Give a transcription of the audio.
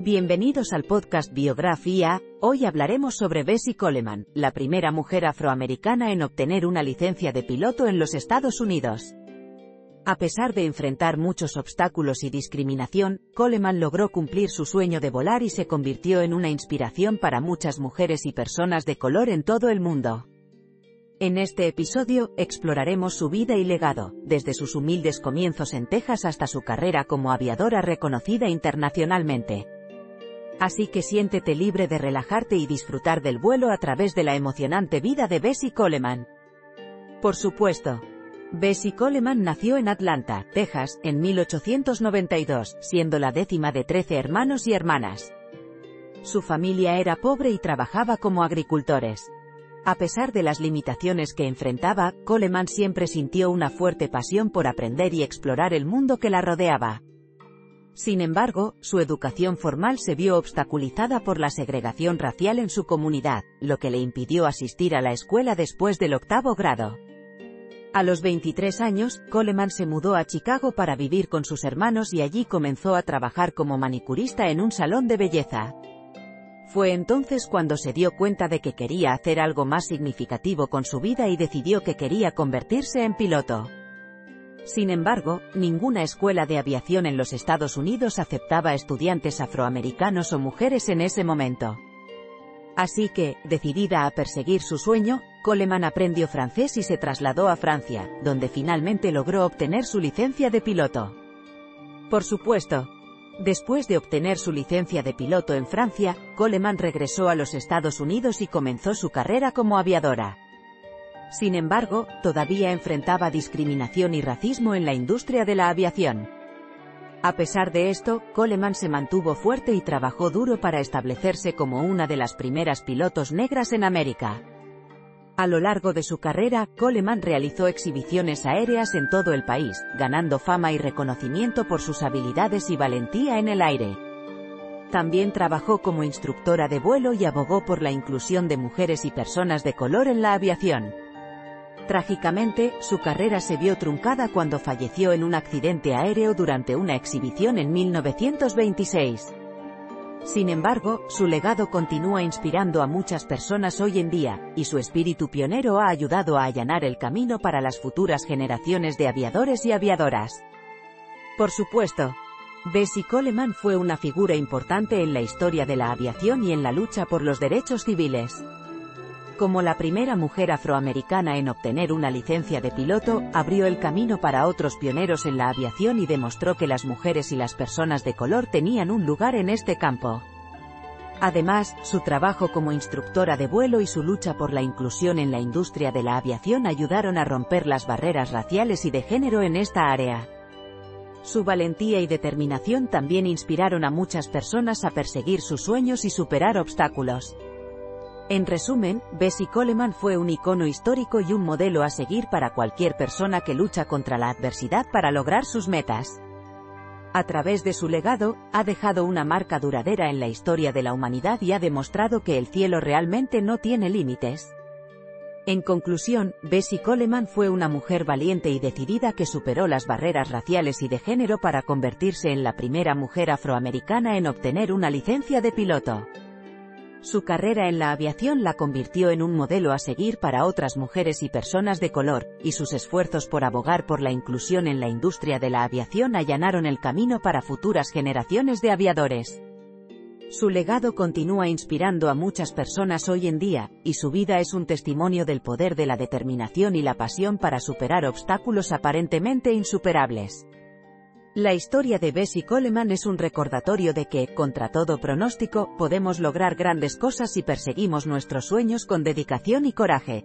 Bienvenidos al podcast Biografía, hoy hablaremos sobre Bessie Coleman, la primera mujer afroamericana en obtener una licencia de piloto en los Estados Unidos. A pesar de enfrentar muchos obstáculos y discriminación, Coleman logró cumplir su sueño de volar y se convirtió en una inspiración para muchas mujeres y personas de color en todo el mundo. En este episodio, exploraremos su vida y legado, desde sus humildes comienzos en Texas hasta su carrera como aviadora reconocida internacionalmente. Así que siéntete libre de relajarte y disfrutar del vuelo a través de la emocionante vida de Bessie Coleman. Por supuesto. Bessie Coleman nació en Atlanta, Texas, en 1892, siendo la décima de 13 hermanos y hermanas. Su familia era pobre y trabajaba como agricultores. A pesar de las limitaciones que enfrentaba, Coleman siempre sintió una fuerte pasión por aprender y explorar el mundo que la rodeaba. Sin embargo, su educación formal se vio obstaculizada por la segregación racial en su comunidad, lo que le impidió asistir a la escuela después del octavo grado. A los 23 años, Coleman se mudó a Chicago para vivir con sus hermanos y allí comenzó a trabajar como manicurista en un salón de belleza. Fue entonces cuando se dio cuenta de que quería hacer algo más significativo con su vida y decidió que quería convertirse en piloto. Sin embargo, ninguna escuela de aviación en los Estados Unidos aceptaba estudiantes afroamericanos o mujeres en ese momento. Así que, decidida a perseguir su sueño, Coleman aprendió francés y se trasladó a Francia, donde finalmente logró obtener su licencia de piloto. Por supuesto, después de obtener su licencia de piloto en Francia, Coleman regresó a los Estados Unidos y comenzó su carrera como aviadora. Sin embargo, todavía enfrentaba discriminación y racismo en la industria de la aviación. A pesar de esto, Coleman se mantuvo fuerte y trabajó duro para establecerse como una de las primeras pilotos negras en América. A lo largo de su carrera, Coleman realizó exhibiciones aéreas en todo el país, ganando fama y reconocimiento por sus habilidades y valentía en el aire. También trabajó como instructora de vuelo y abogó por la inclusión de mujeres y personas de color en la aviación. Trágicamente, su carrera se vio truncada cuando falleció en un accidente aéreo durante una exhibición en 1926. Sin embargo, su legado continúa inspirando a muchas personas hoy en día, y su espíritu pionero ha ayudado a allanar el camino para las futuras generaciones de aviadores y aviadoras. Por supuesto, Bessie Coleman fue una figura importante en la historia de la aviación y en la lucha por los derechos civiles. Como la primera mujer afroamericana en obtener una licencia de piloto, abrió el camino para otros pioneros en la aviación y demostró que las mujeres y las personas de color tenían un lugar en este campo. Además, su trabajo como instructora de vuelo y su lucha por la inclusión en la industria de la aviación ayudaron a romper las barreras raciales y de género en esta área. Su valentía y determinación también inspiraron a muchas personas a perseguir sus sueños y superar obstáculos. En resumen, Bessie Coleman fue un icono histórico y un modelo a seguir para cualquier persona que lucha contra la adversidad para lograr sus metas. A través de su legado, ha dejado una marca duradera en la historia de la humanidad y ha demostrado que el cielo realmente no tiene límites. En conclusión, Bessie Coleman fue una mujer valiente y decidida que superó las barreras raciales y de género para convertirse en la primera mujer afroamericana en obtener una licencia de piloto. Su carrera en la aviación la convirtió en un modelo a seguir para otras mujeres y personas de color, y sus esfuerzos por abogar por la inclusión en la industria de la aviación allanaron el camino para futuras generaciones de aviadores. Su legado continúa inspirando a muchas personas hoy en día, y su vida es un testimonio del poder de la determinación y la pasión para superar obstáculos aparentemente insuperables. La historia de Bessie Coleman es un recordatorio de que, contra todo pronóstico, podemos lograr grandes cosas si perseguimos nuestros sueños con dedicación y coraje.